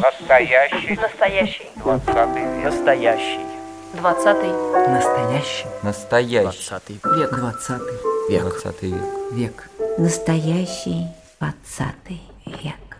Настоящий. Настоящий. Двадцатый век. Настоящий. Двадцатый. Настоящий. Настоящий. Двадцатый век. Двадцатый век. Двадцатый век. Век. Настоящий двадцатый век.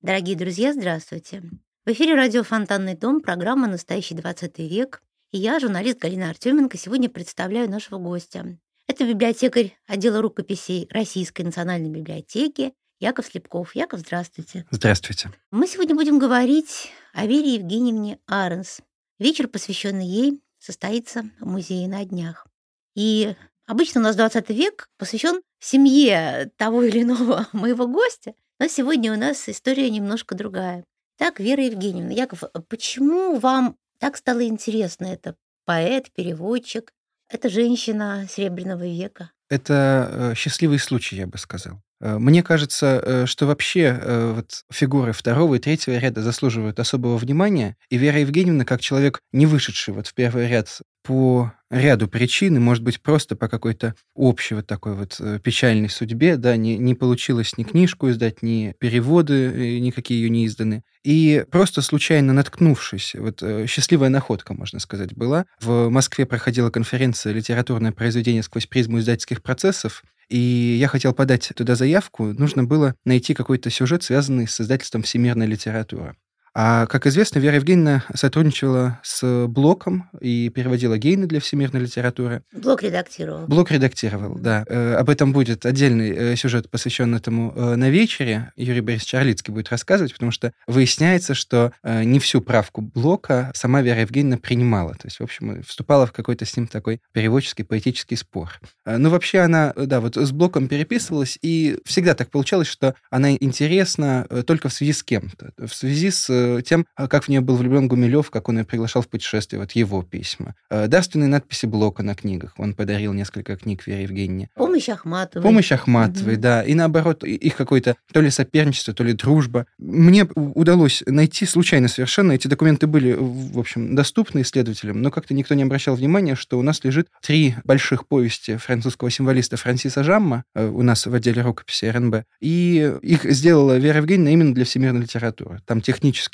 Дорогие друзья, здравствуйте. В эфире радио «Фонтанный дом», программа «Настоящий двадцатый век». И я, журналист Галина Артеменко, сегодня представляю нашего гостя. Это библиотекарь отдела рукописей Российской национальной библиотеки Яков Слепков. Яков, здравствуйте. Здравствуйте. Мы сегодня будем говорить о Вере Евгеньевне Аренс. Вечер, посвященный ей, состоится в музее на днях. И обычно у нас 20 век посвящен семье того или иного моего гостя, но сегодня у нас история немножко другая. Так, Вера Евгеньевна, Яков, почему вам так стало интересно это поэт, переводчик, это женщина Серебряного века? Это э, счастливый случай, я бы сказал. Э, Мне кажется, э, что вообще э, вот фигуры второго и третьего ряда заслуживают особого внимания, и Вера Евгеньевна, как человек, не вышедший вот в первый ряд по ряду причин, и, может быть, просто по какой-то общей вот такой вот э, печальной судьбе, да, не, не получилось ни книжку издать, ни переводы, э, никакие ее не изданы. И просто случайно наткнувшись, вот э, счастливая находка, можно сказать, была. В Москве проходила конференция «Литературное произведение сквозь призму издательских процессов», и я хотел подать туда заявку, нужно было найти какой-то сюжет, связанный с издательством «Всемирная литература». А, как известно, Вера Евгеньевна сотрудничала с Блоком и переводила Гейны для всемирной литературы. Блок редактировал. Блок редактировал, да. Э, об этом будет отдельный э, сюжет, посвященный этому э, на вечере. Юрий Борисович Орлицкий будет рассказывать, потому что выясняется, что не всю правку Блока сама Вера Евгеньевна принимала. То есть, в общем, вступала в какой-то с ним такой переводческий, поэтический спор. Ну, вообще она, да, вот с Блоком переписывалась, и всегда так получалось, что она интересна только в связи с кем-то. В связи с тем, э, как в нее был влюблен Гумилев, как он ее приглашал в путешествие, вот его письма. Э, Дарственные надписи Блока на книгах. Он подарил несколько книг Вере Евгеньевне. Помощь Ахматовой. Помощь Ахматовой, Мгм. да. И наоборот, их какое-то то ли соперничество, то ли дружба. Мне удалось найти случайно совершенно. Эти документы были, в общем, доступны исследователям, но как-то никто не обращал внимания, что у нас лежит три больших повести французского символиста Франсиса Жамма э, у нас в отделе рукописи РНБ. И их сделала Вера Евгеньевна именно для всемирной литературы. Там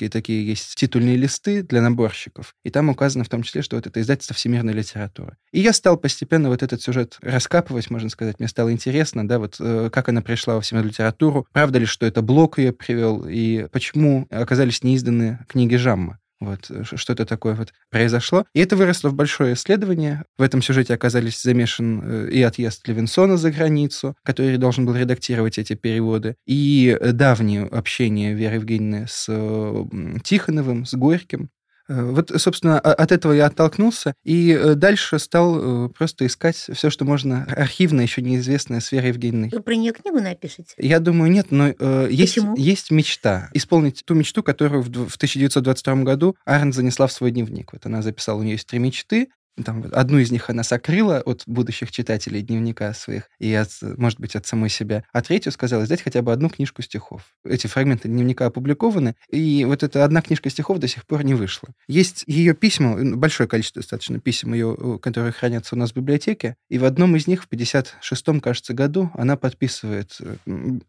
технические такие есть титульные листы для наборщиков. И там указано в том числе, что вот это издательство всемирной литературы. И я стал постепенно вот этот сюжет раскапывать, можно сказать. Мне стало интересно, да, вот э, как она пришла во всемирную литературу, правда ли, что это Блок ее привел, и почему оказались неизданы книги Жамма. Вот э, ш- что-то такое вот произошло. И это выросло в большое исследование. В этом сюжете оказались замешан э, и отъезд Левинсона за границу, который должен был редактировать эти переводы, и э, давнее общение Веры Евгеньевны с Тихоновым, с Горьким. Э, Вот, собственно, от этого я оттолкнулся и э, дальше стал э, просто искать все, что можно архивное, еще неизвестное с Верой Евгеньевной. Вы про нее книгу напишете? Я думаю, нет, но э, есть, Почему? есть мечта. Исполнить ту мечту, которую в, в 1922 году Арен занесла в свой дневник. Вот она записала, у нее есть три мечты. Там, одну из них она сокрыла от будущих читателей дневника своих и, от, может быть, от самой себя. А третью сказала издать хотя бы одну книжку стихов. Эти фрагменты дневника опубликованы, и вот эта одна книжка стихов до сих пор не вышла. Есть ее письма, большое количество достаточно писем ее, которые хранятся у нас в библиотеке, и в одном из них в 56-м, кажется, году она подписывает э,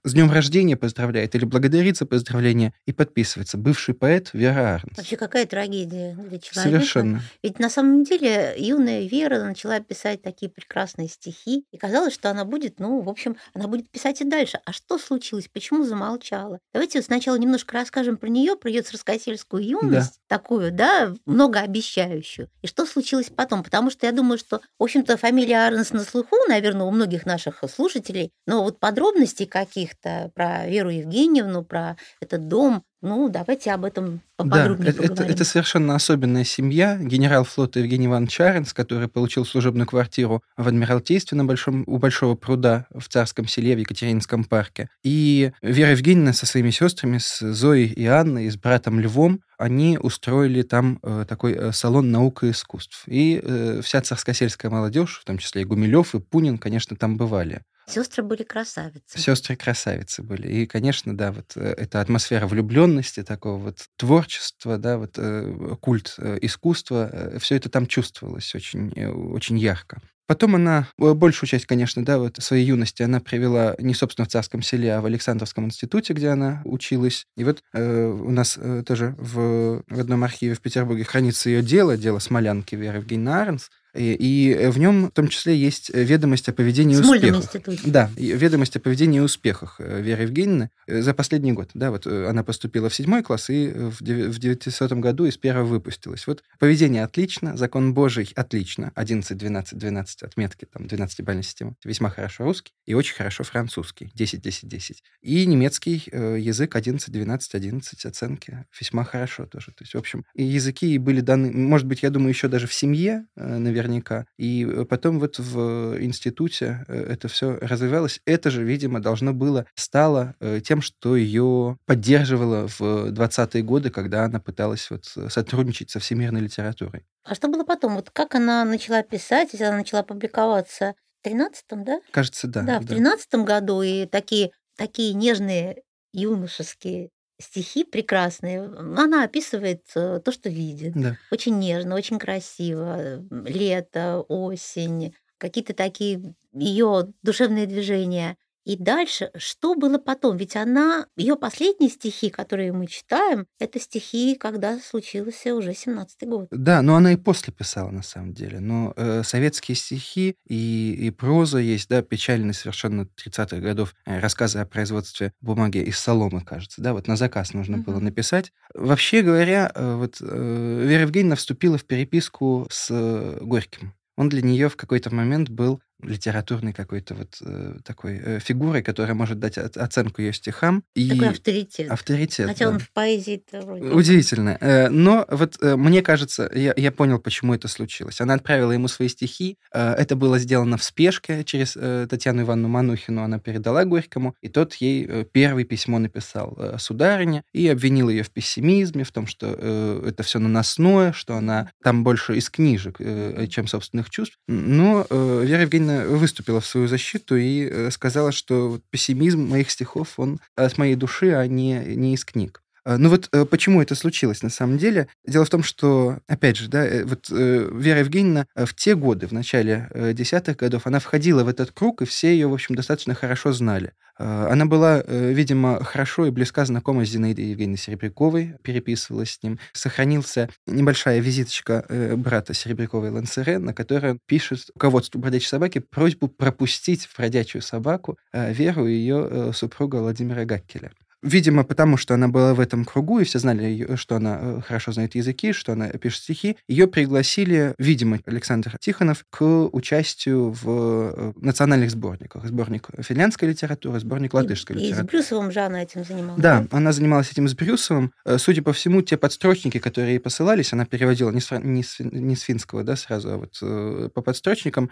«С днем рождения» поздравляет, или благодарит за поздравление, и подписывается «Бывший поэт Вера Арнс». Вообще какая трагедия для человека. Совершенно. Ведь на самом деле юная Вера начала писать такие прекрасные стихи, и казалось, что она будет, ну, в общем, она будет писать и дальше. А что случилось? Почему замолчала? Давайте вот сначала немножко расскажем про нее, про ее царскосельскую юность, такую, да, многообещающую. И что случилось потом? Потому что я думаю, что, в общем-то, фамилия Арнс на слуху, наверное, у многих наших слушателей, но вот подробностей каких-то про Веру Евгеньевну, про этот дом, ну, давайте об этом поподробнее да, это, это, поговорим. это совершенно особенная семья. Генерал флота Евгений Иванович Чаренс, который получил служебную квартиру в Адмиралтействе на большом, у Большого пруда в Царском селе в Екатерининском парке. И Вера Евгеньевна со своими сестрами, с Зоей и Анной, и с братом Львом, они устроили там э, такой э, салон наук и искусств. И э, вся царскосельская молодежь, в том числе и Гумилев, и Пунин, конечно, там бывали. Сестры были красавицы. Сестры красавицы были. И, конечно, да, вот э, эта атмосфера влюбленности, такого вот творчества, да, вот э, культ э, искусства, все это там чувствовалось очень, э, очень ярко. Потом она, э, большую часть, конечно, да, вот своей юности она провела не, собственно, в Царском селе, а в Александровском институте, где она училась. И вот э, у нас э, тоже в, в одном архиве в Петербурге хранится ее дело, дело Смолянки Веры Евгеньевны Арнс. И, и в нем в том числе есть ведомость о поведении и успехах. Да, ведомость о поведении и успехах э, Веры Евгеньевны э, за последний год. Да, вот э, она поступила в седьмой класс и в 900 году из первого выпустилась. Вот поведение отлично, закон Божий отлично. 11, 12, 12 отметки, там, 12-бальная система. Весьма хорошо русский и очень хорошо французский. 10, 10, 10. И немецкий язык 11, 12, 11 оценки. Весьма хорошо тоже. То есть, в общем, и языки были даны, может быть, я думаю, еще даже в семье, наверное, наверняка. И э, потом вот в институте э, это все развивалось. Это же, видимо, должно было, стало э, тем, что ее поддерживало в 20-е годы, когда она пыталась вот сотрудничать со всемирной литературой. А что было потом? Вот как она начала писать, если она начала публиковаться в 13-м, да? Кажется, да. Да, в 13-м году, и такие, такие нежные юношеские стихи прекрасные. Она описывает э, то, что видит. Да. Очень нежно, очень красиво. Лето, осень, какие-то такие ее душевные движения. И дальше, что было потом? Ведь она, ее последние стихи, которые мы читаем, это стихи, когда случился уже 17-й год. Да, но она и после писала, на самом деле. Но э, советские стихи и, и проза есть, да, печальные совершенно 30-х годов э, рассказы о производстве бумаги из соломы, кажется, да, вот на заказ нужно mm-hmm. было написать. Вообще говоря, э, вот э, Вера Евгеньевна вступила в переписку с э, Горьким. Он для нее в какой-то момент был литературной какой-то вот э, такой э, фигурой, которая может дать от, оценку ее стихам. И такой авторитет. Авторитет, Хотя да. он в поэзии вроде... Удивительно. Э, но вот э, мне кажется, я, я понял, почему это случилось. Она отправила ему свои стихи. Э, это было сделано в спешке через э, Татьяну Ивановну Манухину. Она передала Горькому, и тот ей э, первое письмо написал э, сударыне и обвинил ее в пессимизме, в том, что э, это все наносное, что она там больше из книжек, э, чем собственных чувств. Но э, Вера Евгеньевна выступила в свою защиту и э, сказала, что пессимизм моих стихов, он от моей души, а не, не из книг. А, ну вот э, почему это случилось на самом деле? Дело в том, что, опять же, да, э, вот Вера Евгеньевна в те годы, в начале десятых годов, она входила в этот круг, и все ее, в общем, достаточно хорошо знали. А, она была, видимо, хорошо и близка знакома с Зинаидой Евгеньевной Серебряковой, переписывалась с ним. Сохранился небольшая визиточка брата Серебряковой Лансере, на которой он пишет руководству бродячей собаки просьбу пропустить в бродячую собаку Веру и ее супруга Владимира Гаккеля. Видимо, потому что она была в этом кругу, и все знали, что она э, хорошо знает языки, что она пишет стихи, ее пригласили, видимо, Александр Тихонов к участию в э, национальных сборниках. Сборник финляндской литературы, сборник латышской и, литературы. И с Брюсовым же она этим занималась. Да, да, она занималась этим с Брюсовым. Э, судя по всему, те подстрочники, которые ей посылались, она переводила не с, не с, не с финского, да, сразу, а вот по подстрочникам.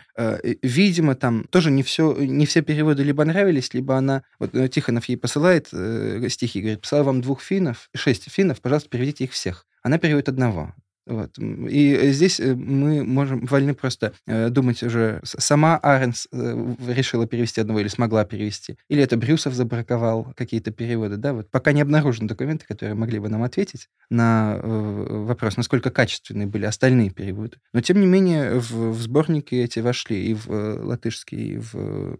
Видимо, там тоже не все, не все переводы либо нравились, либо она, вот Тихонов ей посылает стихи, говорит, писала вам двух финнов, шесть финнов, пожалуйста, переведите их всех. Она переводит одного. Вот. И здесь э, мы можем вольны просто э, думать уже, сама Аренс э, решила перевести одного или смогла перевести, или это Брюсов забраковал какие-то переводы, да, вот пока не обнаружены документы, которые могли бы нам ответить на вопрос, насколько качественные были остальные переводы. Но, тем не менее, в, в сборники эти вошли и в латышский, и в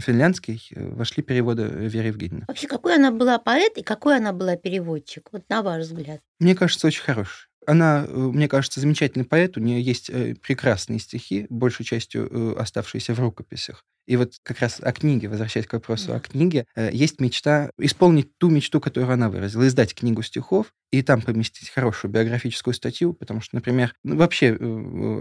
финляндский вошли переводы Веры Евгеньевны. Вообще, какой она была поэт и какой она была переводчик, вот на ваш взгляд? Мне кажется, очень хороший. Она, э, мне кажется, замечательный поэт. У нее есть э, прекрасные стихи, большей частью э, оставшиеся в рукописях. И вот как раз о книге, возвращаясь к вопросу да. о книге, есть мечта исполнить ту мечту, которую она выразила, издать книгу стихов и там поместить хорошую биографическую статью, потому что, например, ну, вообще,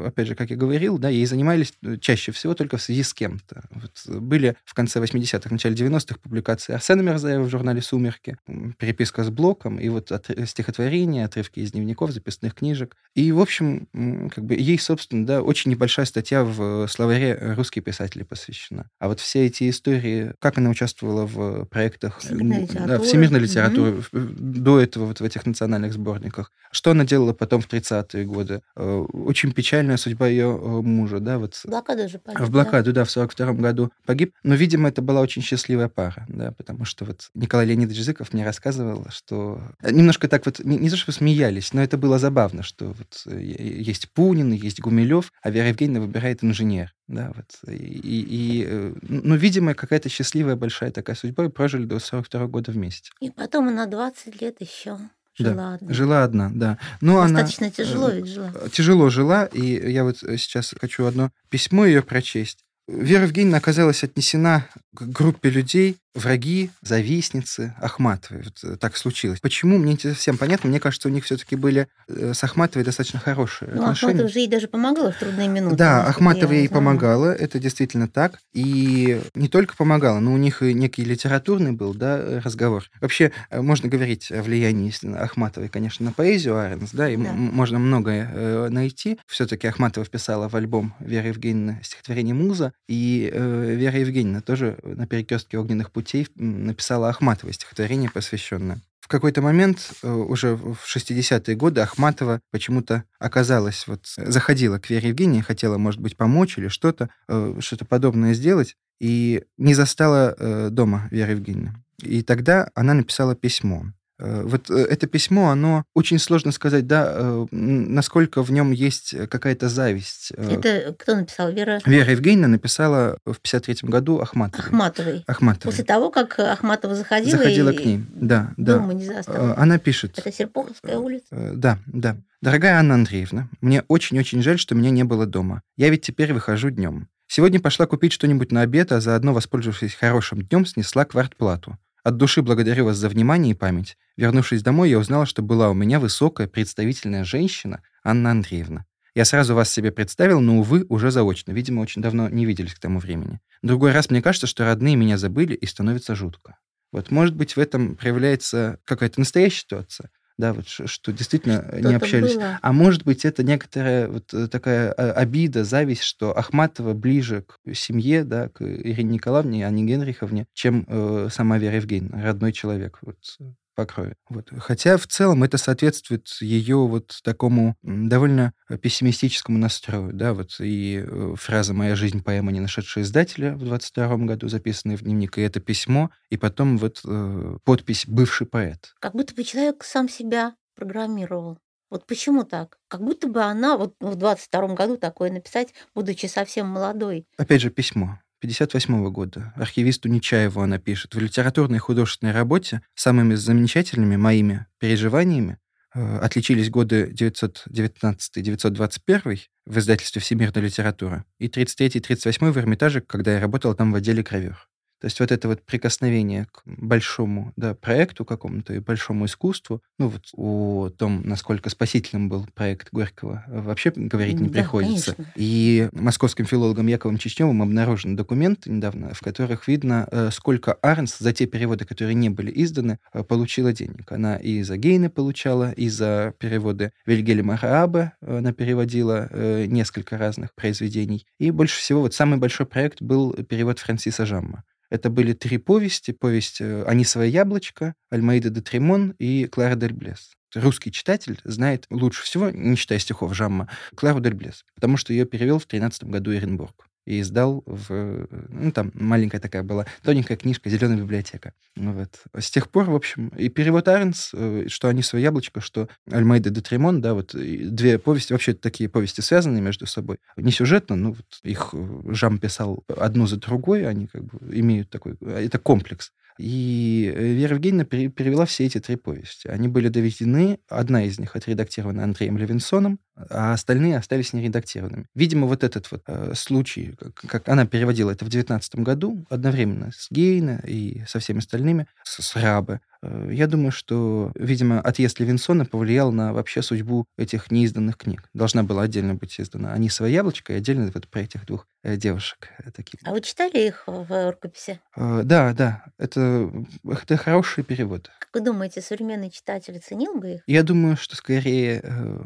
опять же, как я говорил, да, ей занимались чаще всего только в связи с кем-то. Вот были в конце 80-х, начале 90-х публикации Арсена Мерзаева в журнале «Сумерки», переписка с Блоком, и вот от, стихотворения, отрывки из дневников, записных книжек. И, в общем, как бы ей, собственно, да, очень небольшая статья в словаре «Русские писатели» посвящена. А вот все эти истории, как она участвовала в проектах всемирной да, всемирной литературы, mm-hmm. до этого вот в этих национальных национальных сборниках. Что она делала потом в 30-е годы? Э, очень печальная судьба ее э, мужа, да, вот Блокада же погиб, в блокаду, да, в 42 году погиб. Но, видимо, это была очень счастливая пара, да, потому что вот Николай Леонидович Зыков мне рассказывал, что немножко так вот, не, не то, что смеялись, но это было забавно, что вот э, есть Пунин, есть Гумилев, а Вера Евгеньевна выбирает инженер. Да, вот. И, и, э, ну, видимо, какая-то счастливая большая такая судьба, и прожили до 42 года вместе. И потом она 20 лет еще жила да, одна. Жила одна, да. Но Достаточно она, тяжело ведь жила. Тяжело жила, и я вот сейчас хочу одно письмо ее прочесть. Вера Евгеньевна оказалась отнесена к группе людей, враги, завистницы Ахматовой. Вот э, так случилось. Почему, мне не совсем понятно. Мне кажется, у них все-таки были э, с Ахматовой достаточно хорошие ну, отношения. Ахматова же ей даже помогала в трудные минуты. Да, Ахматова ей знаю. помогала, это действительно так. И не только помогала, но у них и некий литературный был да, разговор. Вообще, э, можно говорить о влиянии Ахматовой, конечно, на поэзию Аренс, да, и Да. можно многое э, найти. Все-таки Ахматова вписала в альбом Веры Евгеньевны стихотворение «Муза», и э, Вера Евгеньевна тоже на перекрестке огненных путей м, написала Ахматовой стихотворение, посвященное. В какой-то момент, э, уже в 60-е годы, Ахматова почему-то оказалась, вот, заходила к Вере Евгении, хотела, может быть, помочь или что-то, э, что-то подобное сделать, и не застала э, дома Веры Евгеньевны. И тогда она написала письмо. Э, Вот э, это письмо, оно очень сложно сказать, да, э, насколько в нем есть какая-то зависть. Это кто написал? Вера Вера Евгеньевна написала в 53 году Ахматовой. Ахматовой. Ахматовой. После того, как Ахматова заходила, Заходила и к ней, да, да. дома не застала. Она пишет. Это Серпуховская улица. Да, да. Дорогая Анна Андреевна, мне очень-очень жаль, что меня не было дома. Я ведь теперь выхожу днем. Сегодня пошла купить что-нибудь на обед, а заодно, воспользовавшись хорошим днем, снесла квартплату. От души благодарю вас за внимание и память. Вернувшись домой, я узнала, что была у меня высокая, представительная женщина Анна Андреевна. Я сразу вас себе представил, но, увы, уже заочно. Видимо, очень давно не виделись к тому времени. Другой раз мне кажется, что родные меня забыли, и становится жутко. Вот, может быть, в этом проявляется какая-то настоящая ситуация, да, вот, что действительно не Что-то общались. было. А может быть, это некоторая вот э, такая э, обида, зависть, что Ахматова ближе к семье, да, к Ирине Николаевне, а не Генриховне, чем э, сама Вера Евгеньевна, родной человек вот, э, по крови. Вот. Хотя в целом это соответствует ее вот такому довольно пессимистическому настрою, да, вот и э, фраза «Моя жизнь» поэма, не нашедшая издателя в 22 году, записанная в дневник, и это письмо, и потом вот э, подпись «Бывший поэт». Как будто бы человек сам себя программировал. Вот почему так? Как будто бы она вот в 22 году такое написать, будучи совсем молодой. Опять же, письмо. 58 года. Архивисту Нечаеву она пишет. В литературной и художественной работе самыми замечательными моими переживаниями э, отличились годы 919-921 в издательстве «Всемирная литература» и 33-38 в Эрмитаже, когда я работал там в отделе «Кровер». То есть вот это вот прикосновение к большому да, проекту какому-то и большому искусству, ну вот о том, насколько спасительным был проект Горького, вообще говорить не Да, приходится. конечно. И московским филологом Яковом Чечневым обнаружены документы недавно, в которых видно, э, сколько Арнс за те переводы, которые не были изданы, э, получила денег. Она и за Гейна получала, и за переводы Вильгельма Раабе э, она переводила э, несколько разных произведений. И больше всего вот самый большой проект был перевод Франсиса Жамма. Это были три повести. Повесть э, «Анисовое яблочко», «Альмаида де Тремон» и «Клара дель Блес». Русский читатель знает лучше всего, не читая стихов Жамма, Клару дель Блес, потому что ее перевел в 13 году Эренбург и издал в... Ну, там маленькая такая была, тоненькая книжка «Зеленая библиотека». Ну Вот. С тех пор, в общем, и перевод Аренс, э, что «Они свое яблочко», что «Альмейда де Тремон», да, вот две повести, вообще такие повести связанные между собой. Не сюжетно, ну, вот их э, Жам писал одну за другой, они как бы имеют такой... Это комплекс. И э, Вера Евгеньевна пере- перевела все эти три повести. Они были доведены, одна из них отредактирована Андреем Левинсоном, а остальные остались нередактированными. Видимо, вот этот вот э, случай, как, как она переводила это в 19 году, одновременно с Гейна и со всеми остальными, с, с Рабе, э, я думаю, что, видимо, отъезд Левинсона повлиял на вообще судьбу этих неизданных книг. Должна была отдельно быть издана «Они свое яблочко» и отдельно вот про этих двух э, девушек. э, таких. А вы читали их в рукописи? Э, Да, да, это, это хороший перевод. Как вы думаете, современный читатель ценил бы их? Я думаю, что скорее э,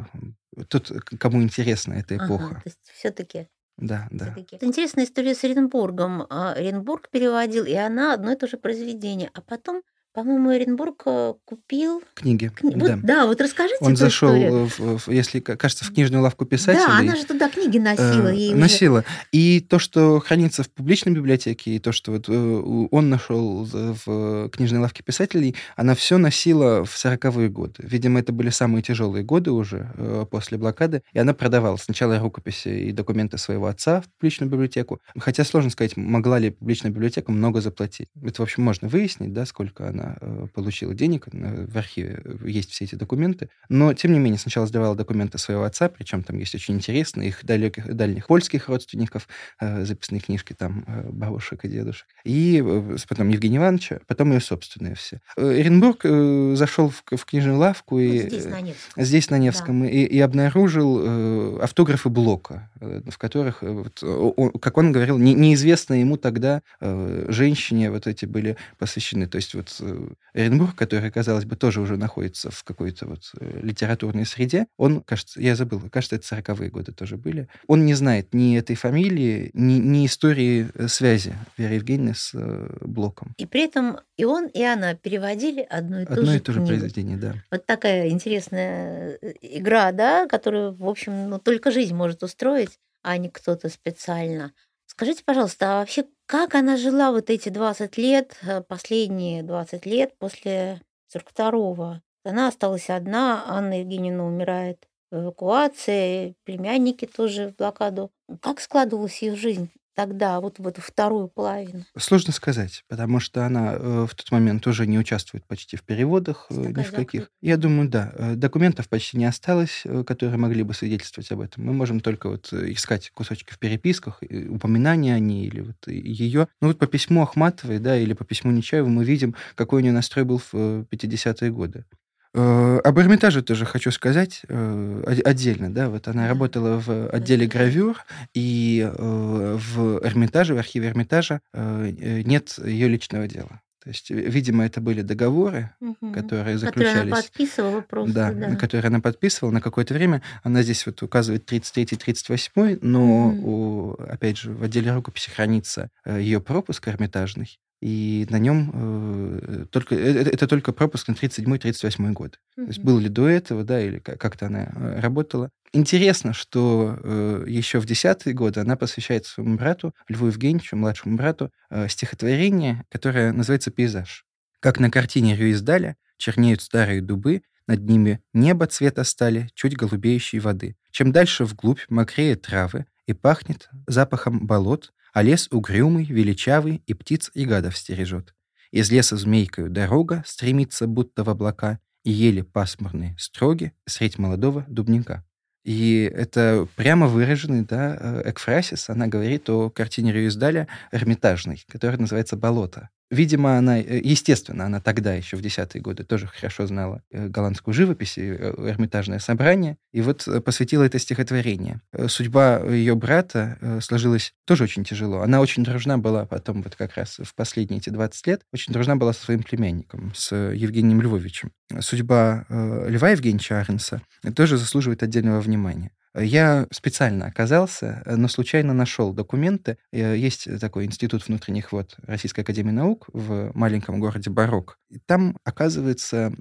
тот, к- кому интересна эта Ага, эпоха. то есть все-таки. Да, да. Это интересная история с Оренбургом. А, Оренбург переводил, и она одно и то же произведение. А потом По-моему, Эренбург э, купил... Книги. кни- вот, да. да. вот расскажите Он эту зашел, в, в- если, кажется, в книжную лавку писателей. Да, она же туда книги носила. э, ей уже- носила. И то, что хранится в публичной библиотеке, и то, что вот э, он нашел в книжной лавке писателей, она все носила в 40-е годы. Видимо, это были самые тяжелые годы уже э, после блокады, и она продавала сначала рукописи и документы своего отца в публичную библиотеку. Хотя сложно сказать, могла ли публичная библиотека много заплатить. Это, в общем, можно выяснить, да, сколько она э, получила денег. Э, В архиве есть все эти документы. Но, тем не менее, сначала сдавала документы своего отца, причем там есть очень интересные их далеких, дальних польских родственников, э, записные книжки там бабушек и дедушек. И потом Евгения Ивановича, потом ее собственные все. Эренбург э, зашел в, в книжную лавку Вот и... здесь, э, на Невском. Здесь, на Невском, и, и обнаружил автографы Блока, в которых, вот, как он говорил, не- неизвестные ему тогда женщине вот эти были посвящены. То есть вот Эренбург, который, казалось бы, тоже уже находится в какой-то вот э, литературной среде, он, кажется, я забыл, кажется, это 40-е годы тоже были, он не знает ни этой фамилии, ни, ни истории э, связи Веры Евгеньевны с э, Блоком. И при этом и он, и она переводили одну и ту Одно же и то же книгу. произведение, да. Вот такая интересная игра, да, которую, в общем, ну, только жизнь может устроить, а не кто-то специально. Скажите, пожалуйста, а вообще как она жила вот эти 20 лет, э, последние 20 лет после 42-го? Она осталась одна, Анна Евгеньевна умирает в эвакуации, племянники тоже в блокаду. Как складывалась ее жизнь тогда, вот в эту вторую половину? Сложно сказать, потому что она э, в тот момент уже не участвует почти в переводах, э, ни в каких. закрытая. Я думаю, да. э, Документов почти не осталось, э, которые могли бы свидетельствовать об этом. Мы можем только вот э, искать кусочки в переписках, упоминания о ней или вот ее. Ну вот по письму Ахматовой, да, или по письму Нечаева мы видим, какой у нее настрой был в э, 50-е годы. Э, Об Эрмитаже тоже хочу сказать э, отдельно, да, вот она работала в отделе гравюр, и э, в Эрмитаже, в архиве Эрмитажа нет ее личного дела. То есть, видимо, это были договоры, Мгм. которые Которые она заключались. подписывала просто, Да, да. на которые она подписывала на какое-то время. Она здесь вот указывает 33-38, но, Мгм. у- опять же, в отделе рукописи хранится ее пропуск эрмитажный, и на нем э, только, э, это, это только пропуск на 37-38 год. То есть Мгм. был ли до этого, да, или ка- как-то она э, работала. Интересно, что э, еще в десятые годы она посвящает своему брату, Льву Евгеньевичу, младшему брату, э, стихотворение, которое называется «Пейзаж». Как на картине Рюиздаля чернеют старые дубы, над ними небо цвета стали, чуть голубеющей воды. Чем дальше вглубь мокреют травы и пахнет запахом болот, а лес угрюмый, величавый и птиц и гадов стережет. Из леса змейкою дорога стремится будто в облака, и еле пасмурные строги средь молодого дубника. И это прямо выраженный да, э, экфрасис. Она говорит о картине Рюиздаля «Эрмитажной», которая называется «Болото». Видимо, она, э, естественно, она тогда, еще в десятые годы, тоже хорошо знала э, голландскую живопись и э, Эрмитажное собрание, и вот посвятила это стихотворение. Судьба ее брата сложилась тоже очень тяжело. Она очень дружна была потом, вот как раз в последние эти 20 лет, очень дружна была со своим племянником, с Евгением Львовичем. Судьба Льва Евгеньевича Аренса тоже заслуживает отдельного внимания. Я специально оказался, э, но случайно нашел документы. Э, Есть такой институт внутренних вод Российской Академии Наук в маленьком городе Барок. И там оказывается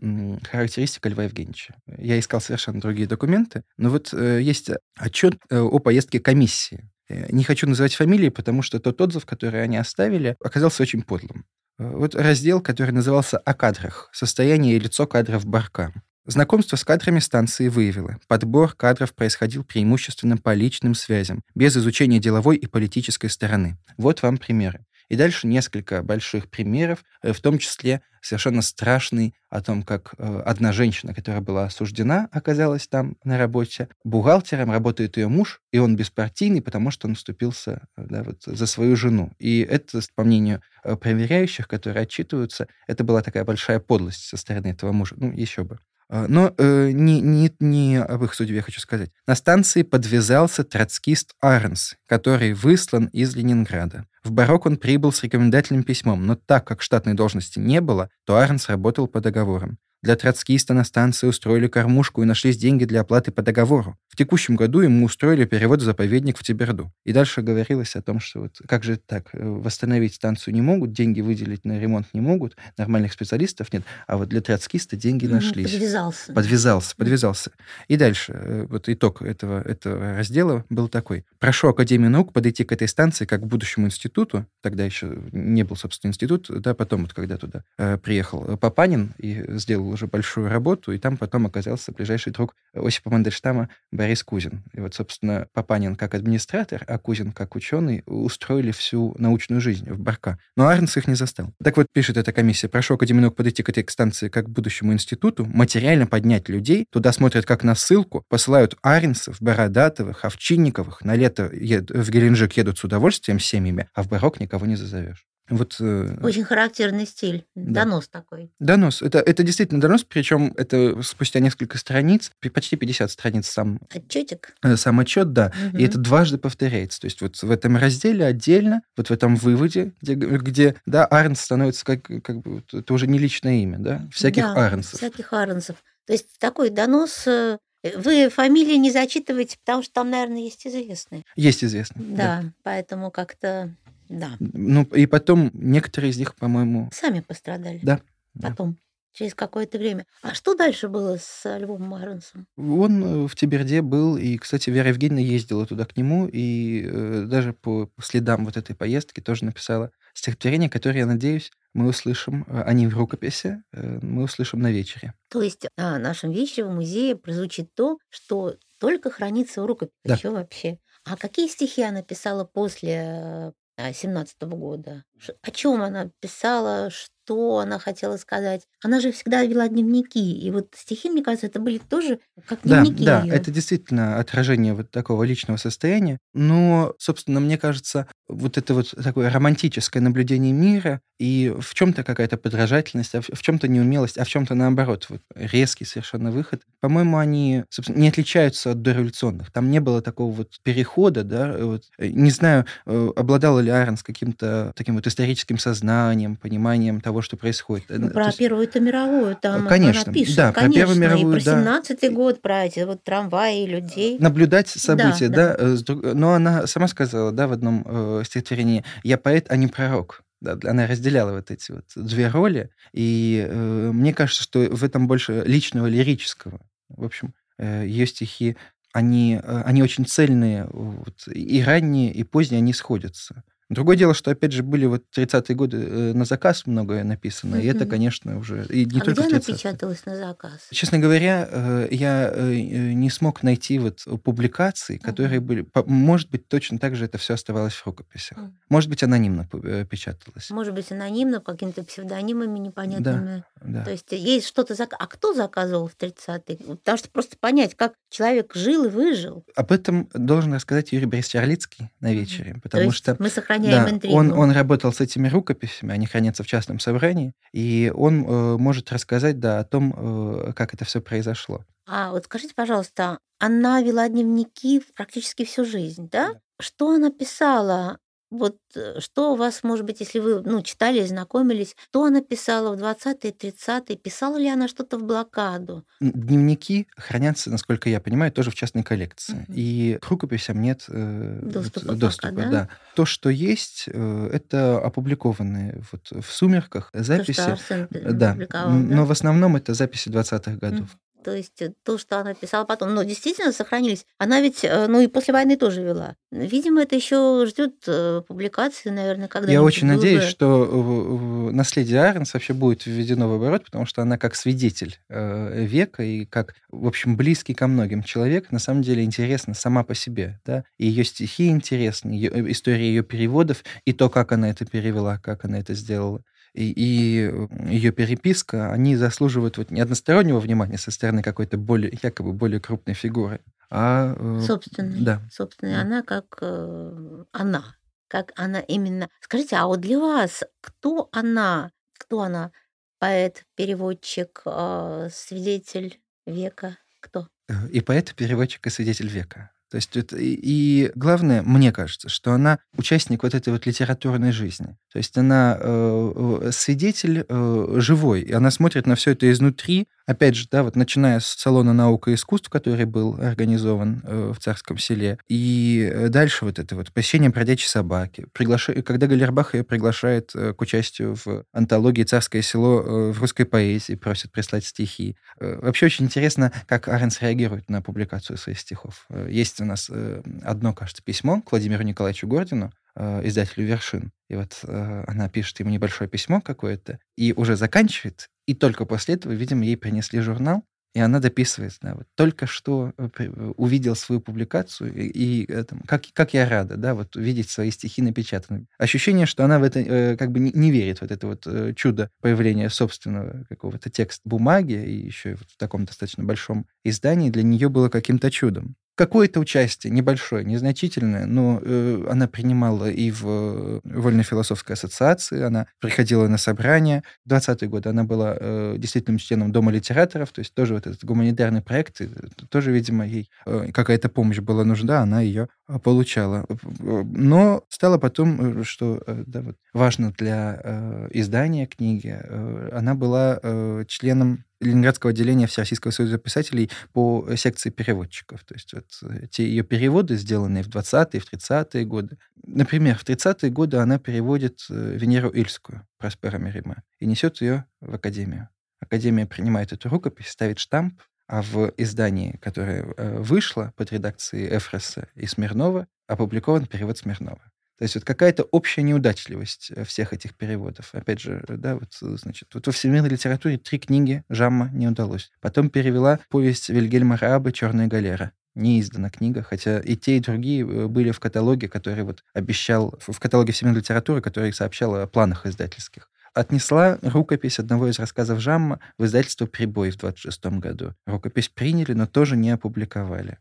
характеристика Льва Евгеньевича. Я искал совершенно другие документы, но вот э, есть отчет о поездке комиссии. Не хочу называть фамилии, потому что тот отзыв, который они оставили, оказался очень подлым. Вот раздел, который назывался «О кадрах. Состояние и лицо кадров Барка». Знакомство с кадрами станции выявило. Подбор кадров происходил преимущественно по личным связям, без изучения деловой и политической стороны. Вот вам примеры. И дальше несколько больших примеров, э, в том числе совершенно страшный о том, как э, одна женщина, которая была осуждена, оказалась там на работе. Бухгалтером работает ее муж, и он беспартийный, потому что он вступился э, да, вот, за свою жену. И это, по мнению проверяющих, которые отчитываются, это была такая большая подлость со стороны этого мужа. Ну, еще бы. А, Но э, не, не, не об их судьбе хочу сказать. На станции подвязался троцкист Арнс, который выслан из Ленинграда. В Барок он прибыл с рекомендательным письмом, но так как штатной должности не было, то Арнс работал по договорам. Для троцкиста на станции устроили кормушку и нашлись деньги для оплаты по договору. В текущем году ему устроили перевод в заповедник в Тиберду. И дальше говорилось о том, что вот как же так, э, восстановить станцию не могут, деньги выделить на ремонт не могут, нормальных специалистов нет, а вот для троцкиста деньги нашлись. Подвязался. Подвязался, подвязался. И дальше, э, вот итог этого, этого раздела был такой. Прошу Академию наук подойти к этой станции как к будущему институту. Тогда еще не был, собственно, институт, да, потом вот когда туда э, приехал Папанин и сделал уже большую работу, и там потом оказался ближайший друг Осипа Мандельштама Борис Кузин. И вот, собственно, Папанин как администратор, а Кузин как ученый устроили всю научную жизнь в Барка. Но Арнс их не застал. Так вот, пишет эта комиссия, прошу Академию наук подойти к этой станции как к будущему институту, материально поднять людей, туда смотрят как на ссылку, посылают Арнсов, Бородатовых, Овчинниковых, на лето ед- в Геленджик едут с удовольствием семьями, а в Барок никого не зазовешь. Вот, э, Очень характерный стиль. Да. Донос такой. Донос. Это, это действительно донос, причем это спустя несколько страниц, почти 50 страниц сам, Отчетик. э, сам отчет, да. Мгм. И это дважды повторяется. То есть вот в этом разделе отдельно, вот в этом выводе, где, где да, Арнс становится как, как бы, это уже не личное имя, да, всяких Да, Арнсов. Всяких Арнсов. То есть такой донос... э, Вы фамилии не зачитываете, потому что там, наверное, есть известные. Есть известно. Да, поэтому как-то... Да. Ну, и потом некоторые из них, по-моему, Сами пострадали. Да, да. Потом, через какое-то время. А что дальше было с Львом Арнсом? Он э, в Тиберде был, и, кстати, Вера Евгеньевна ездила туда к нему, и э, даже по следам вот этой поездки тоже написала стихотворение, которое, я надеюсь, мы услышим, э, они в рукописи, э, мы услышим на вечере. То есть на нашем вечере в музее прозвучит то, что только хранится в рукописи. Да. Еще вообще. А какие стихи она писала после э, 17 года? Ш- О чем она писала? Что она хотела сказать? Она же всегда вела дневники. И вот стихи, мне кажется, это были тоже как Да, дневники да, её. это действительно отражение вот такого личного состояния. Но, собственно, мне кажется, вот это вот такое романтическое наблюдение мира и в чем-то какая-то подражательность, а в, чем-то неумелость, а в чем-то наоборот, вот резкий совершенно выход. По-моему, они, собственно, не отличаются от дореволюционных. Там не было такого вот перехода, да, вот. Э, Не знаю, э, обладал ли Аренс каким-то таким вот историческим сознанием, пониманием того, что происходит. Ну, Э, про есть- Первую-то мировую там Конечно, она пишет. да, про конечно, Первую мировую, и про да. 17-й год, про эти вот трамваи людей. наблюдать события, Да, да. э, друг- Но она сама сказала, да, в одном э, стихотворении, я поэт, а не пророк. Да, она разделяла вот эти вот две роли, и э, мне кажется, что в этом больше личного, лирического. В общем, ее стихи, они, э, они очень цельные, вот, и ранние, и поздние они сходятся. Другое дело, что, опять же, были вот 30-е годы э, на заказ многое написано, и это, конечно, уже... И не а только где 30-е. печаталась на заказ? Честно говоря, э, я э, не смог найти вот публикации, которые были... по- Может быть, точно так же это все оставалось в рукописях. Мгм. Может быть, анонимно печаталось. Может быть, анонимно, какими-то псевдонимами непонятными. Да. То есть есть что-то... зак- А кто заказывал в 30-е? Потому что просто понять, как человек жил и выжил. Об этом должен рассказать Юрий Борисович Орлицкий на вечере, То потому есть что... мы сохраняем Да, интригу. он, он работал с этими рукописями, они хранятся в частном собрании, и он э, может рассказать, да, о том, э, как это все произошло. А вот скажите, пожалуйста, она вела дневники практически всю жизнь, да? Да. Что она писала? Вот э, что у вас, может быть, если вы ну, читали знакомились, что она писала в 20-е, 30-е? Писала ли она что-то в блокаду? Дневники хранятся, насколько я понимаю, тоже в частной коллекции. Мгм. И к рукописям нет э, вот Доступа пока, доступа, да? да? То, что есть, э, это опубликованные вот в «Сумерках» То, записи. что Арсен Э, Да, но в основном это записи 20-х годов. Мгм. То есть э, то, что она писала потом, но действительно сохранились. Она ведь, э, ну и после войны тоже вела. Видимо, это еще ждет э, публикации, наверное, когда Я очень надеюсь, что э, э, наследие Аренс вообще будет введено в оборот, потому что она как свидетель века и как, в общем, близкий ко многим человек, на самом деле интересна сама по себе. Да? И ее стихи интересны, э, история ее переводов, и то, как она это перевела, как она это сделала. И, и ее переписка, они заслуживают вот не одностороннего внимания со стороны какой-то более, якобы более крупной фигуры, а... э, Собственной. Да. Собственной. Да. Она как э, она. Как она именно. Скажите, а вот для вас кто она? Кто она? Поэт, переводчик, э, свидетель века? Кто? Э, И поэт, и переводчик, и свидетель века. То есть это, и, главное, мне кажется, что она участник вот этой вот литературной жизни. То есть она э, э свидетель э, живой, и она смотрит на все это изнутри. Опять же, да, вот начиная с салона наук и искусств, который был организован э, в Царском селе, и э, дальше вот это вот посещение бродячей собаки. Приглаш... Когда Галербах ее приглашает э, к участию в антологии «Царское село» э, в русской поэзии, просит прислать стихи. Э, вообще очень интересно, как Аренс реагирует на публикацию своих стихов. Э, есть у нас э, одно, кажется, письмо к Владимиру Николаевичу Гордину, э, издателю «Вершин». И вот э, она пишет ему небольшое письмо какое-то и уже заканчивает, и только после этого, видимо, ей принесли журнал, и она дописывает, да, вот только что э, увидел свою публикацию, и, и это, как, как я рада, да, вот увидеть свои стихи напечатанными. Ощущение, что она в это э, как бы не, не верит, вот это вот э, чудо появления собственного какого-то текста бумаги, и еще вот в таком достаточно большом издании, для нее было каким-то чудом какое-то участие, небольшое, незначительное, но э, она принимала и в э, Вольно-философской ассоциации, она приходила на собрания. В 20-е годы она была э, действительным членом Дома литераторов, то есть тоже вот этот гуманитарный проект, тоже, видимо, ей э, какая-то помощь была нужна, она ее э, получала. Но стало потом, э, что э, да, вот, важно для э, издания книги, э, она была э, членом Ленинградского отделения Всероссийского союза писателей по секции переводчиков. То есть вот э, те ее переводы, сделанные в 20-е, в 30-е годы. Например, в 30-е годы она переводит э, Венеру Ильскую, Проспера Мерима, и несет ее в Академию. Академия принимает эту рукопись, ставит штамп, а в издании, которое э, вышло под редакцией Эфроса и Смирнова, опубликован перевод Смирнова. То есть вот какая-то общая неудачливость э, всех этих переводов. Опять же, да, вот, э, значит, вот во всемирной литературе три книги Жамма не удалось. Потом перевела повесть Вильгельма Раабы «Черная галера». Не издана книга, хотя и те, и другие э, были в каталоге, который вот обещал, в каталоге всемирной литературы, который сообщал о планах издательских отнесла рукопись одного из рассказов Жамма в издательство «Прибой» в 26 году. Рукопись приняли, но тоже не опубликовали.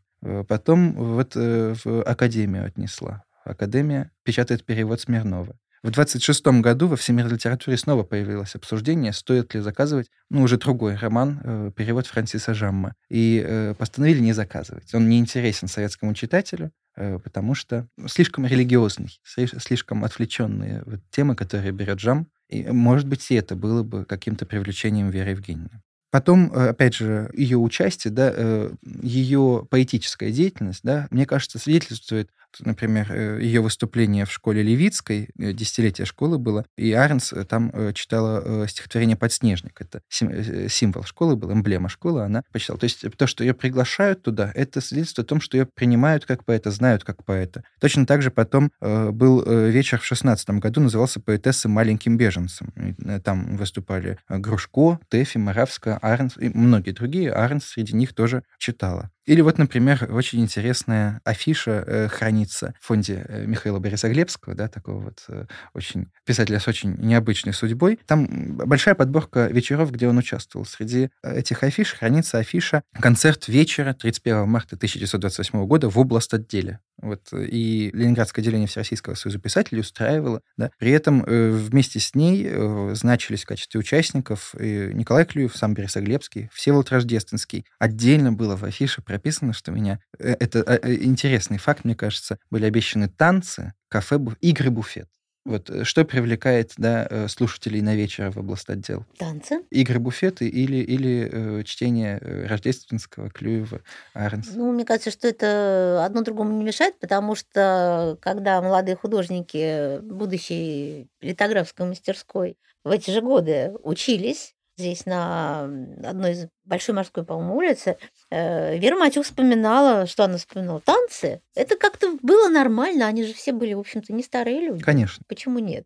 Потом вот в Академию отнесла. Академия печатает перевод Смирнова. В 26 году во всемирной литературе снова появилось обсуждение, стоит ли заказывать, ну, уже другой роман, э, перевод Франсиса Жамма. И э, постановили не заказывать. Он не интересен советскому читателю, э, потому что слишком религиозный, слишком отвлеченные вот, темы, которые берет Жам. И, может быть, и это было бы каким-то привлечением Веры Евгеньевны. Потом, э, опять же, ее участие, да, э, ее поэтическая деятельность, да, мне кажется, свидетельствует например, э, ее выступление в школе Левицкой, э, десятилетие школы было, и Арнс э, там читала стихотворение «Подснежник». Это символ школы был, эмблема школы, она почитала. То есть то, что ее приглашают туда, это свидетельствует о том, что ее принимают как поэта, знают как поэта. Точно так же потом был вечер в шестнадцатом году, назывался «Поэтесса маленьким беженцем». Там выступали Грушко, Тэфи, Моравская, Арнс и многие другие. Арнс среди них тоже читала. Или вот, например, очень интересная афиша э, хранится в фонде э, Михаила Борисоглебского, да, такого вот э, очень писателя с очень необычной судьбой. Там большая подборка вечеров, где он участвовал. Среди э, этих афиш хранится афиша «Концерт вечера 31 марта 1928 года в область отделе». Вот, э, и Ленинградское отделение Всероссийского союза писателей устраивало. Да. При этом э, вместе с ней э, значились в качестве участников и Николай Клюев, сам Борисоглебский, Всеволод Рождественский. Отдельно было в афише прописано, что меня... Э, это э, интересный факт, мне кажется. Были обещаны танцы, кафе, игры, буфет. Вот э, что привлекает да, э, слушателей на вечер в областотдел? Танцы. Игры, буфеты или, или э, чтение э, Рождественского, Клюева, Арнс? Ну, мне кажется, что это одно другому не мешает, потому что когда молодые художники будущей литографской мастерской в эти же годы учились, здесь на одной из большой морской, по-моему, улице, э, Вера Матюк вспоминала, что она вспоминала, танцы. Это как-то было нормально, они же все были, в общем-то, не старые люди. Конечно. Почему нет?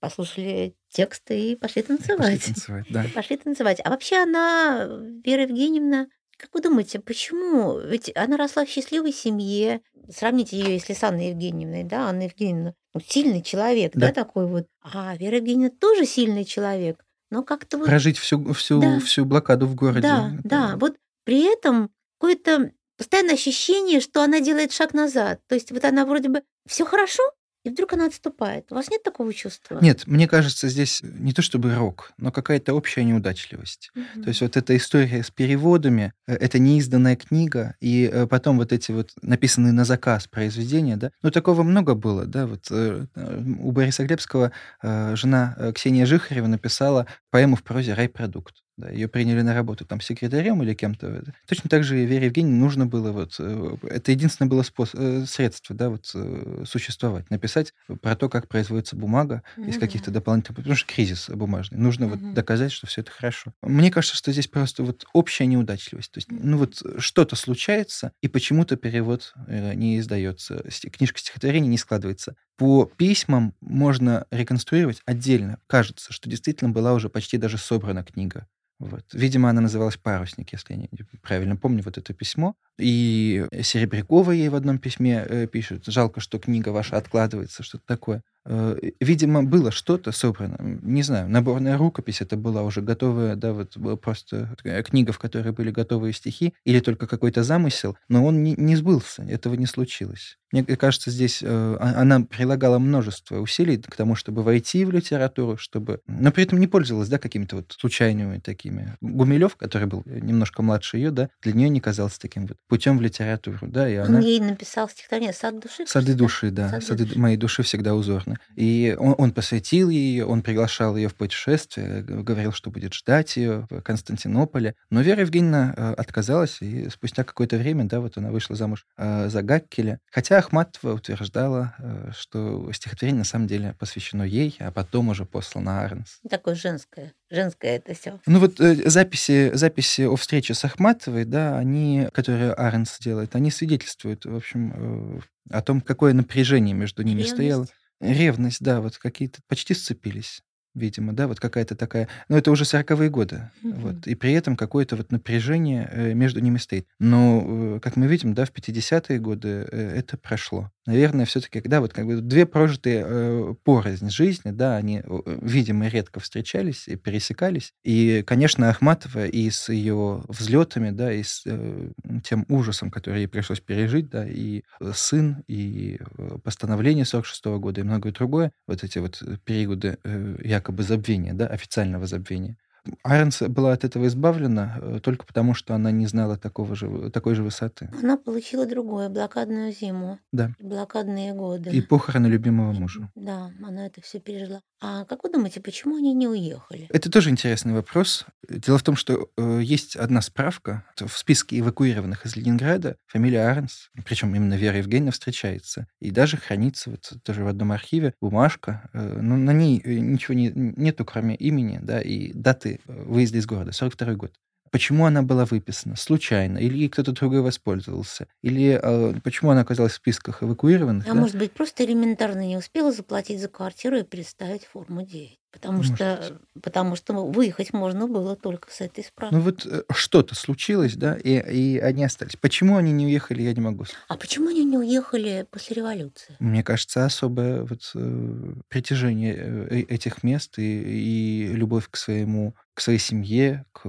Послушали тексты и пошли танцевать. И пошли танцевать, да. И пошли танцевать. А вообще она, Вера Евгеньевна, как вы думаете, почему? Ведь она росла в счастливой семье. Сравните ее, если с Анной Евгеньевной, да, Анна Евгеньевна, ну, сильный человек, да. да, такой вот. А Вера Евгеньевна тоже сильный человек но как-то вот... Прожить всю, всю, да. всю блокаду в городе. Да, это... да. Вот при этом какое-то постоянное ощущение, что она делает шаг назад. То есть вот она вроде бы все хорошо, И вдруг она отступает. У вас нет такого чувства? Нет, мне кажется, здесь не то чтобы рок, но какая-то общая неудачливость. Мгм. То есть вот эта история с переводами, э, это неизданная книга, и э, потом вот эти вот написанные на заказ произведения, да, ну такого много было, да, вот э, э, у Бориса Глебского э, жена э, Ксения Жихарева написала поэму в прозе «Райпродукт». Да, ее приняли на работу там секретарем или кем-то. Точно так же Вере Евгеньевне нужно было вот... э, Это единственное было спос- э, средство, да, вот э, существовать. Написать про то, как производится бумага из Ну каких-то дополнительных... Потому что кризис бумажный. Нужно вот Мгм. доказать, что все это хорошо. Мне кажется, что здесь просто вот общая неудачливость. То есть, ну вот что-то случается, и почему-то перевод не издается. Книжка стихотворений не складывается. По письмам можно реконструировать отдельно. Кажется, что действительно была уже почти даже собрана книга. Вот. Видимо, она называлась «Парусник», если я не правильно помню вот это письмо. И Серебрякова ей в одном письме э, пишет, жалко, что книга ваша откладывается, что-то такое. Э, видимо, было что-то собрано. Не знаю, наборная рукопись это была уже готовая, да, вот просто книга, в которой были готовые стихи, или только какой-то замысел, но он не, не сбылся, этого не случилось. Мне кажется, здесь э, а- она прилагала множество усилий к тому, чтобы войти в литературу, чтобы... Но при этом не пользовалась, да, какими-то вот случайными такими. Гумилев, который был немножко младше ее, да, для нее не казался таким вот путем в литературу, да, и Он она... ей написал стихотворение «Сад души». Сады души, да. «Сады Сады души». моей души всегда узорны. И он, он посвятил ее, он приглашал ее в путешествие, говорил, что будет ждать ее в Константинополе. Но Вера Евгеньевна э, отказалась, и спустя какое-то время, да, вот она вышла замуж э, за Гаккеля. Хотя Ахматова утверждала, э, что стихотворение на самом деле посвящено ей, а потом уже послано Арнс. Такое женское. Женское это все. Ну вот э, записи, записи о встрече с Ахматовой, да, они, которые Аренс делает, они свидетельствуют, в общем, э, о том, какое напряжение между ними стояло. Ревность, да, вот какие-то почти сцепились, видимо, да, вот какая-то такая... Ну, это уже 40-е годы, Мгм. вот, и при этом какое-то вот напряжение э, между ними стоит. Но, э, как мы видим, да, в 50-е годы э, это прошло. Наверное, все-таки, да, вот как бы две прожитые э, порознь жизни, да, они, э, видимо, редко встречались и пересекались. И, конечно, Ахматова и с ее взлетами, да, и с э, тем ужасом, который ей пришлось пережить, да, и э, сын, и э, постановление 46 года, и многое другое, вот эти вот периоды э, якобы забвения, да, официального забвения. Айронс была от этого избавлена э, только потому, что она не знала такого же, такой же высоты. Она получила другое, блокадную зиму, Да. блокадные годы. И похороны любимого мужа. Да, она это все пережила. А как вы думаете, почему они не уехали? Это тоже интересный вопрос. Дело в том, что э, есть одна справка в списке эвакуированных из Ленинграда. Фамилия Арнс, причем именно Вера Евгеньевна встречается. И даже хранится вот тоже в одном архиве бумажка. Э, но на ней э, ничего не, нету, кроме имени да, и даты э, выезда из города, 42 год. Почему она была выписана? Случайно? Или кто-то другой воспользовался? Или э, почему она оказалась в списках эвакуированных? А да? может быть, просто элементарно не успела заплатить за квартиру и представить форму 9. Потому Может что, потому что выехать можно было только с этой справкой. Ну вот э, что-то случилось, да, и, и они остались. Почему они не уехали, я не могу сказать. А почему они не уехали после революции? Мне кажется, особое вот, э, притяжение э, этих мест и, и любовь к своему, к своей семье, к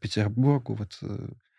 Петербургу. Вот,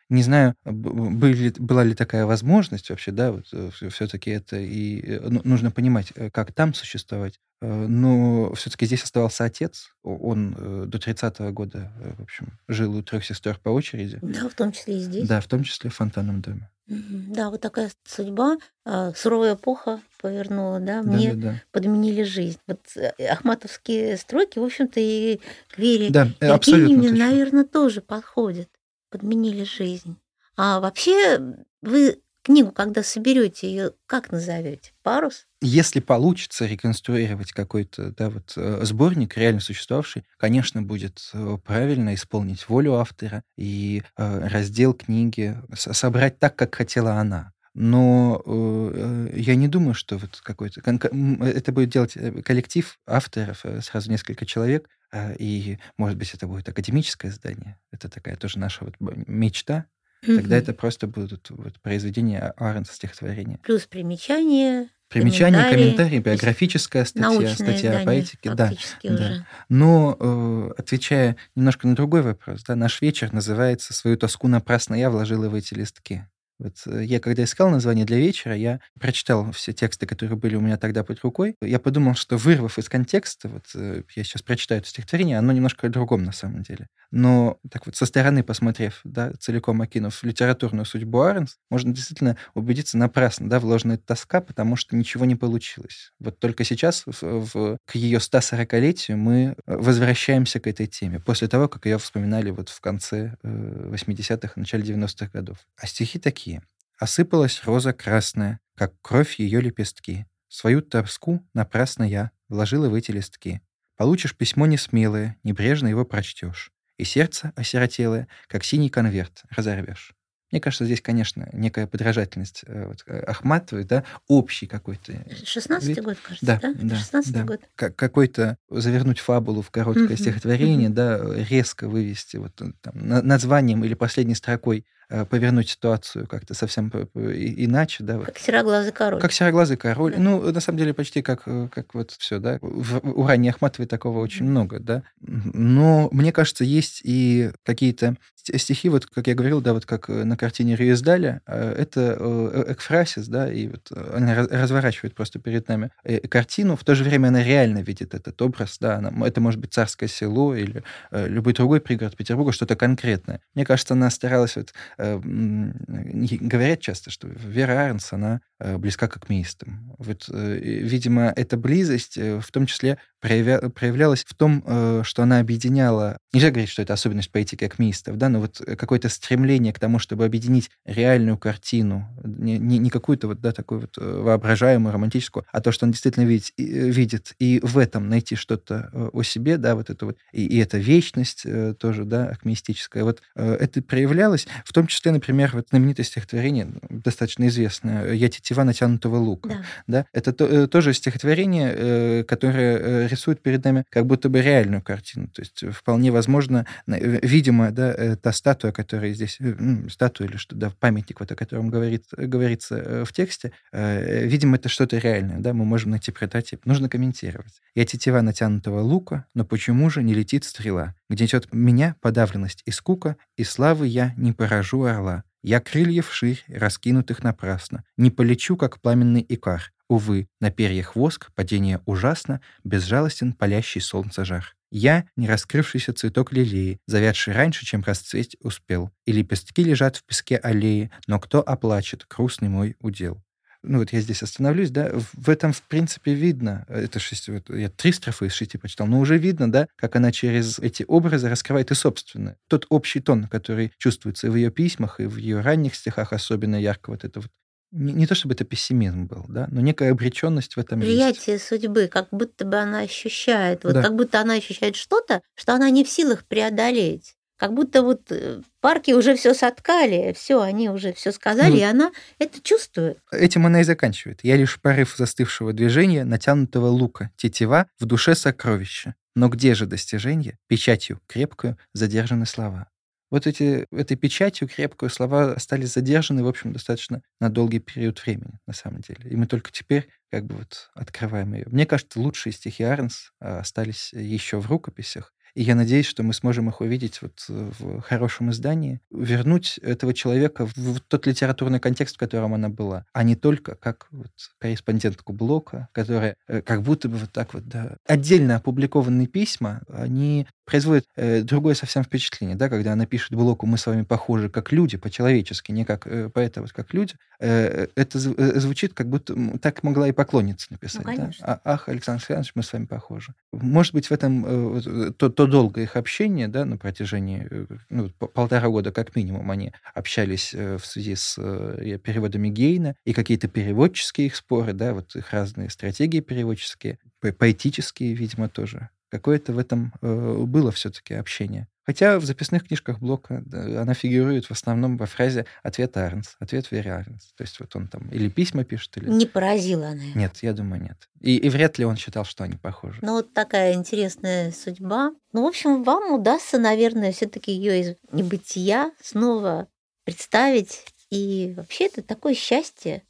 не знаю, б- были, была ли такая возможность вообще, да, вот все-таки это и э, ну, нужно понимать, э, как там существовать. Э, Но все-таки здесь оставался отец. Он э, до 30-го года, э, в общем, жил у трех сестер по очереди. Да, в том числе и здесь. Да, в том числе в фонтанном доме. Да, вот такая судьба. а, Суровая эпоха повернула, да, Да, мне да, да. подменили жизнь. Вот э, ахматовские строки, в общем-то, и к Вере Да, э, Евгеньевне, наверное, тоже подходят. Подменили жизнь. А вообще, вы книгу, когда соберете ее, как назовете? Парус? Если получится реконструировать какой-то да, вот, э, сборник, реально существовавший, конечно, будет э, правильно исполнить волю автора и э, раздел книги со- собрать так, как хотела она. Но э, э, я не думаю, что вот какой-то... Это будет делать коллектив авторов, сразу несколько человек, и, может быть, это будет академическое здание. Это такая тоже наша вот мечта. Тогда Мгм. это просто будут вот, произведения Аренса стихотворения. Плюс примечания, Примечания, комментарии, комментарии, биографическая статья, статья о издание поэтике. Да, да. Но, э, отвечая немножко на другой вопрос, да, наш вечер называется «Свою тоску напрасно я вложила в эти листки». Вот э, я когда искал название для вечера, я прочитал все тексты, которые были у меня тогда под рукой. Я подумал, что вырвав из контекста, вот э, я сейчас прочитаю это стихотворение, оно немножко о другом на самом деле. Но так вот со стороны посмотрев, да, целиком окинув литературную судьбу Аренс, можно действительно убедиться напрасно, да, вложенная тоска, потому что ничего не получилось. Вот только сейчас, в, в, к ее 140-летию, мы возвращаемся к этой теме, после того, как ее вспоминали вот в конце э, 80-х, начале 90-х годов. А стихи такие такие. Осыпалась роза красная, как кровь ее лепестки. Свою тоску напрасно я вложила в эти листки. Получишь письмо несмелое, небрежно его прочтешь. И сердце осиротелое, как синий конверт, разорвешь. Мне кажется, здесь, конечно, некая подражательность э, вот, э, Ахматовой, да, общий какой-то. 16-й год, кажется, да? Да, да 16 да. год. Как, какой-то завернуть фабулу в короткое Мгм, стихотворение, мгм. да, резко вывести вот э, там, на- названием или последней строкой э, повернуть ситуацию как-то совсем иначе, да, вот. Как сероглазый король. Как сероглазый король. Да. Ну, на самом деле, почти как, э, как вот все, да. В- у Рани Ахматовой такого очень много, да. Но, мне кажется, есть и какие-то ст- стихи, вот как я говорил, да, вот как э, на картине Риездаля, э, это э, экфрасис, да, и вот э, она раз- разворачивает просто перед нами э, картину, в то же время она реально видит этот образ, да, она, это может быть царское село или э, любой другой пригород Петербурга, что-то конкретное. Мне кажется, она старалась вот э, говорят часто, что Вера Арнс, она э, близка к акмеистам. Вот, э, видимо, эта близость э, в том числе проявя- проявлялась в том, э, что она объединяла... Нельзя говорить, что это особенность поэтики акмеистов, да, но вот э, какое-то стремление к тому, чтобы объединить реальную картину, не, не, не какую-то вот, да, такую вот э, воображаемую, романтическую, а то, что он действительно видит, и, э, видит, и в этом найти что-то о себе, да, вот это вот, и, и эта вечность э, тоже, да, акмеистическая, вот э, это проявлялось, в том числе, например, вот знаменитое стихотворение, достаточно известное, «Я тетива натянутого лука», Да. да, это то- тоже стихотворение, э, которое рисует перед нами как будто бы реальную картину. То есть э, вполне возможно, э, видимо, да, э, та статуя, которая здесь, м, статуя или что, да, памятник, вот о котором говорит, говорится в тексте, видимо, это что-то реальное, да, мы можем найти прототип. Нужно комментировать. Я тетива натянутого лука, но почему же не летит стрела? Гнетет меня подавленность и скука, и славы я не поражу орла. Я крыльев ширь, раскинутых напрасно. Не полечу, как пламенный икар. Увы, на перьях воск, падение ужасно, безжалостен палящий солнце жар. Я — не раскрывшийся цветок лилии, завядший раньше, чем расцветь успел. И лепестки лежат в песке аллеи, но кто оплачет грустный мой удел? Ну вот я здесь остановлюсь, да, в этом, в принципе, видно, это шесть, вот я три строфы из шести почитал, но уже видно, да, как она через эти образы раскрывает и собственное. Тот общий тон, который чувствуется и в ее письмах, и в ее ранних стихах особенно ярко вот это вот не, не то чтобы это пессимизм был, да, но некая обреченность в этом есть. Приятие судьбы, как будто бы она ощущает, вот Да. как будто она ощущает что-то, что она не в силах преодолеть. Как будто вот э, парки уже все соткали, все, они уже все сказали, Ну, и она это чувствует. Этим она и заканчивает. Я лишь порыв застывшего движения, натянутого лука, тетива, в душе сокровища. Но где же достижение? Печатью крепкую задержаны слова. Вот эти, этой печатью крепкую слова остались задержаны, в общем, достаточно на долгий период времени, на самом деле. И мы только теперь как бы вот открываем ее. Мне кажется, лучшие стихи Арнс а, остались еще в рукописях. И я надеюсь, что мы сможем их увидеть вот э, в хорошем издании, вернуть этого человека в в тот литературный контекст, в котором она была, а не только как вот корреспондентку Блока, которая э, как будто бы вот так вот, да. Отдельно опубликованные письма, они производят э, другое совсем впечатление, да, когда она пишет Блоку «Мы с вами похожи как люди, по-человечески, не как э, поэты, а вот как люди», э, это зв- э, звучит, как будто так могла и поклонница написать. да. конечно. А- Ах, Александр Александрович, мы с вами похожи. Может быть, в этом э, э, то, то долгое их общение, да, на протяжении э, ну, полтора года как минимум они общались э, в связи с э, переводами Гейна, и какие-то переводческие их споры, да, вот их разные стратегии переводческие, по- поэтические, видимо, тоже. Какое-то в этом э, было все-таки общение. Хотя в записных книжках Блока да, она фигурирует в основном во фразе «ответ Арнс», «ответ Вере Арнс». То есть вот он там или письма пишет, или... Не поразила она его. Нет, я думаю, нет. И, и вряд ли он считал, что они похожи. Ну, вот такая интересная судьба. Ну, в общем, вам удастся, наверное, все-таки ее из небытия снова представить. И вообще это такое счастье.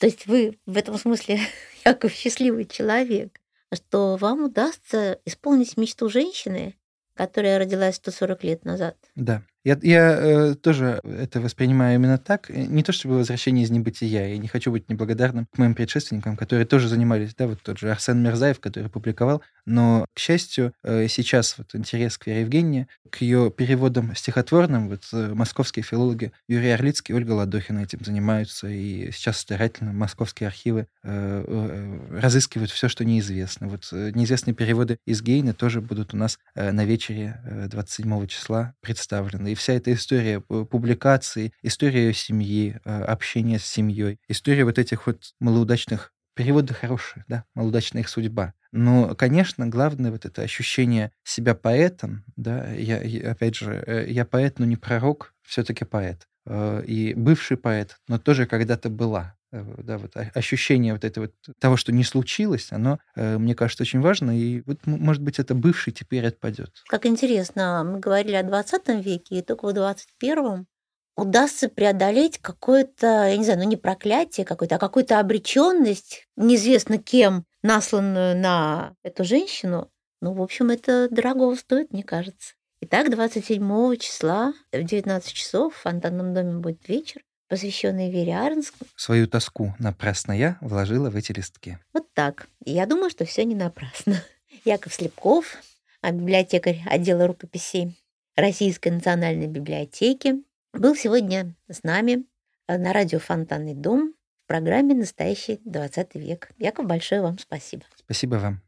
То есть вы в этом смысле Яков счастливый человек, что вам удастся исполнить мечту женщины, которая родилась 140 лет назад. Да. Я, я э, тоже это воспринимаю именно так. Не то чтобы возвращение из небытия. Я не хочу быть неблагодарным к моим предшественникам, которые тоже занимались, да, вот тот же Арсен Мирзаев, который публиковал. Но, к счастью, э, сейчас вот интерес к Вере Евгении, к ее переводам стихотворным, вот э, московские филологи Юрий Орлицкий и Ольга Ладохина этим занимаются, и сейчас старательно московские архивы э, разыскивают все, что неизвестно. Вот неизвестные переводы из Гейна тоже будут у нас на вечере э, 27 числа представлены. И вся эта история публикации, история семьи, э, общения с семьей, история вот этих вот малоудачных переводы хорошие, да, малоудачная их судьба. Но, конечно, главное вот это ощущение себя поэтом, да, я, я опять же, э, я поэт, но не пророк, все-таки поэт. Э, и бывший поэт, но тоже когда-то была. Да, вот ощущение вот этого вот, того, что не случилось, оно, мне кажется, очень важно. И вот, может быть, это бывший теперь отпадет. Как интересно, мы говорили о 20 веке, и только в 21 удастся преодолеть какое-то, я не знаю, ну не проклятие какое-то, а какую-то обреченность, неизвестно кем, насланную на эту женщину, ну, в общем, это дорого стоит, мне кажется. Итак, 27 числа в 19 часов в фонтанном доме будет вечер, посвященный Вере Арнск. Свою тоску напрасно я вложила в эти листки. Вот так. И я думаю, что все не напрасно. Яков Слепков, а библиотекарь отдела рукописей Российской национальной библиотеки, был сегодня с нами э, на радио «Фонтанный дом» в программе «Настоящий 20 век». Яков, большое вам спасибо. Спасибо вам.